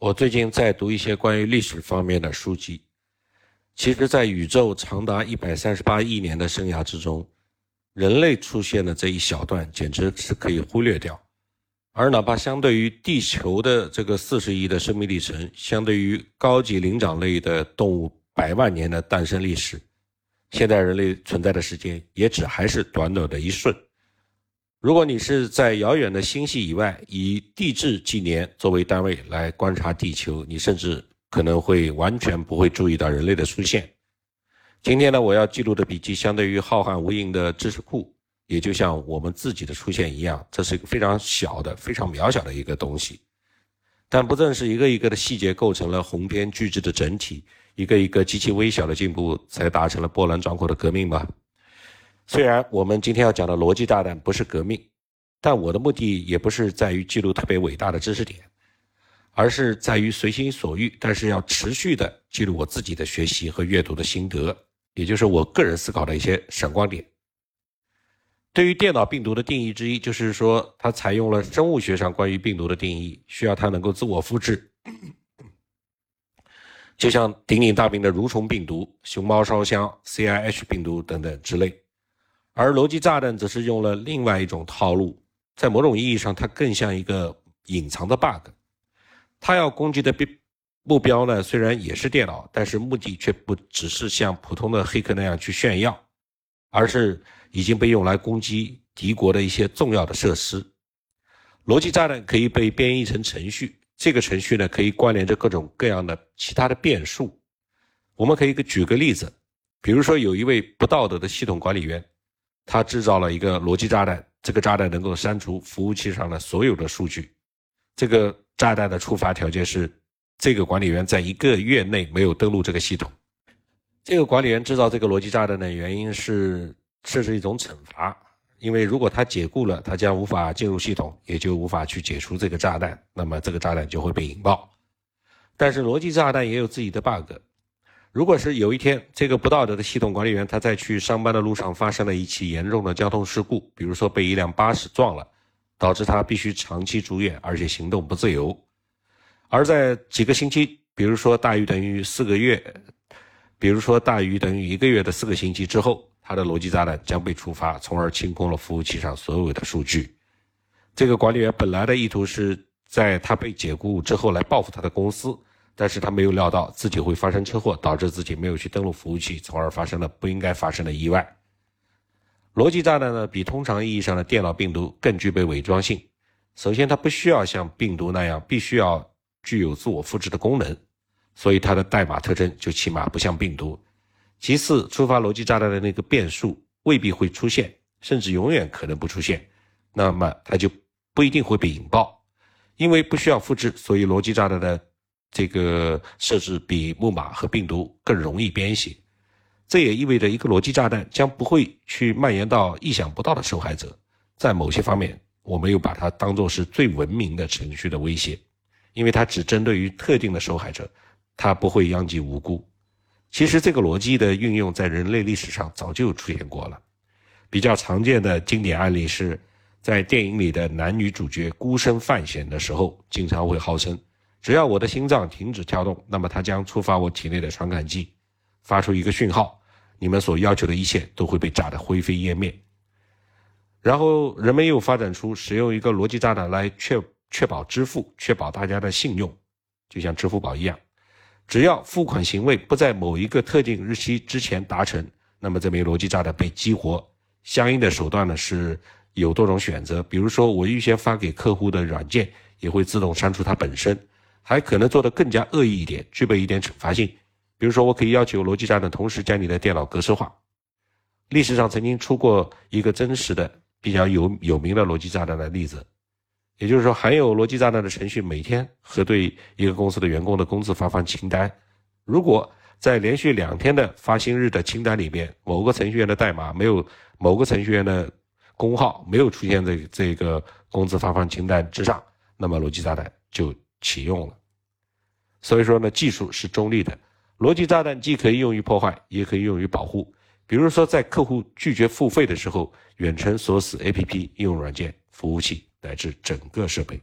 我最近在读一些关于历史方面的书籍。其实，在宇宙长达一百三十八亿年的生涯之中，人类出现的这一小段简直是可以忽略掉。而哪怕相对于地球的这个四十亿的生命历程，相对于高级灵长类的动物百万年的诞生历史，现代人类存在的时间也只还是短短的一瞬。如果你是在遥远的星系以外，以地质纪年作为单位来观察地球，你甚至可能会完全不会注意到人类的出现。今天呢，我要记录的笔记，相对于浩瀚无垠的知识库，也就像我们自己的出现一样，这是一个非常小的、非常渺小的一个东西。但不正是一个一个的细节构成了鸿篇巨制的整体，一个一个极其微小的进步，才达成了波澜壮阔的革命吗？虽然我们今天要讲的逻辑炸弹不是革命，但我的目的也不是在于记录特别伟大的知识点，而是在于随心所欲，但是要持续的记录我自己的学习和阅读的心得，也就是我个人思考的一些闪光点。对于电脑病毒的定义之一，就是说它采用了生物学上关于病毒的定义，需要它能够自我复制，就像鼎鼎大名的蠕虫病毒、熊猫烧香、CIH 病毒等等之类。而逻辑炸弹则是用了另外一种套路，在某种意义上，它更像一个隐藏的 bug。它要攻击的目目标呢，虽然也是电脑，但是目的却不只是像普通的黑客那样去炫耀，而是已经被用来攻击敌国的一些重要的设施。逻辑炸弹可以被编译成程序，这个程序呢，可以关联着各种各样的其他的变数。我们可以举个例子，比如说有一位不道德的系统管理员。他制造了一个逻辑炸弹，这个炸弹能够删除服务器上的所有的数据。这个炸弹的触发条件是，这个管理员在一个月内没有登录这个系统。这个管理员制造这个逻辑炸弹的原因是这是一种惩罚，因为如果他解雇了，他将无法进入系统，也就无法去解除这个炸弹，那么这个炸弹就会被引爆。但是逻辑炸弹也有自己的 bug。如果是有一天，这个不道德的系统管理员他在去上班的路上发生了一起严重的交通事故，比如说被一辆巴士撞了，导致他必须长期住院，而且行动不自由。而在几个星期，比如说大于等于四个月，比如说大于等于一个月的四个星期之后，他的逻辑炸弹将被触发，从而清空了服务器上所有的数据。这个管理员本来的意图是在他被解雇之后来报复他的公司。但是他没有料到自己会发生车祸，导致自己没有去登录服务器，从而发生了不应该发生的意外。逻辑炸弹呢，比通常意义上的电脑病毒更具备伪装性。首先，它不需要像病毒那样必须要具有自我复制的功能，所以它的代码特征就起码不像病毒。其次，触发逻辑炸弹的那个变数未必会出现，甚至永远可能不出现，那么它就不一定会被引爆，因为不需要复制，所以逻辑炸弹的。这个设置比木马和病毒更容易编写，这也意味着一个逻辑炸弹将不会去蔓延到意想不到的受害者。在某些方面，我们又把它当作是最文明的程序的威胁，因为它只针对于特定的受害者，它不会殃及无辜。其实，这个逻辑的运用在人类历史上早就出现过了。比较常见的经典案例是在电影里的男女主角孤身犯险的时候，经常会号称。只要我的心脏停止跳动，那么它将触发我体内的传感器，发出一个讯号，你们所要求的一切都会被炸得灰飞烟灭。然后人们又发展出使用一个逻辑炸弹来确确保支付，确保大家的信用，就像支付宝一样，只要付款行为不在某一个特定日期之前达成，那么这枚逻辑炸弹被激活。相应的手段呢是有多种选择，比如说我预先发给客户的软件也会自动删除它本身。还可能做得更加恶意一点，具备一点惩罚性。比如说，我可以要求逻辑炸弹同时将你的电脑格式化。历史上曾经出过一个真实的、比较有有名的逻辑炸弹的例子，也就是说，含有逻辑炸弹的程序每天核对一个公司的员工的工资发放清单。如果在连续两天的发薪日的清单里边，某个程序员的代码没有某个程序员的工号没有出现在这个工资发放清单之上，那么逻辑炸弹就。启用了，所以说呢，技术是中立的。逻辑炸弹既可以用于破坏，也可以用于保护。比如说，在客户拒绝付费的时候，远程锁死 APP、应用软件、服务器乃至整个设备。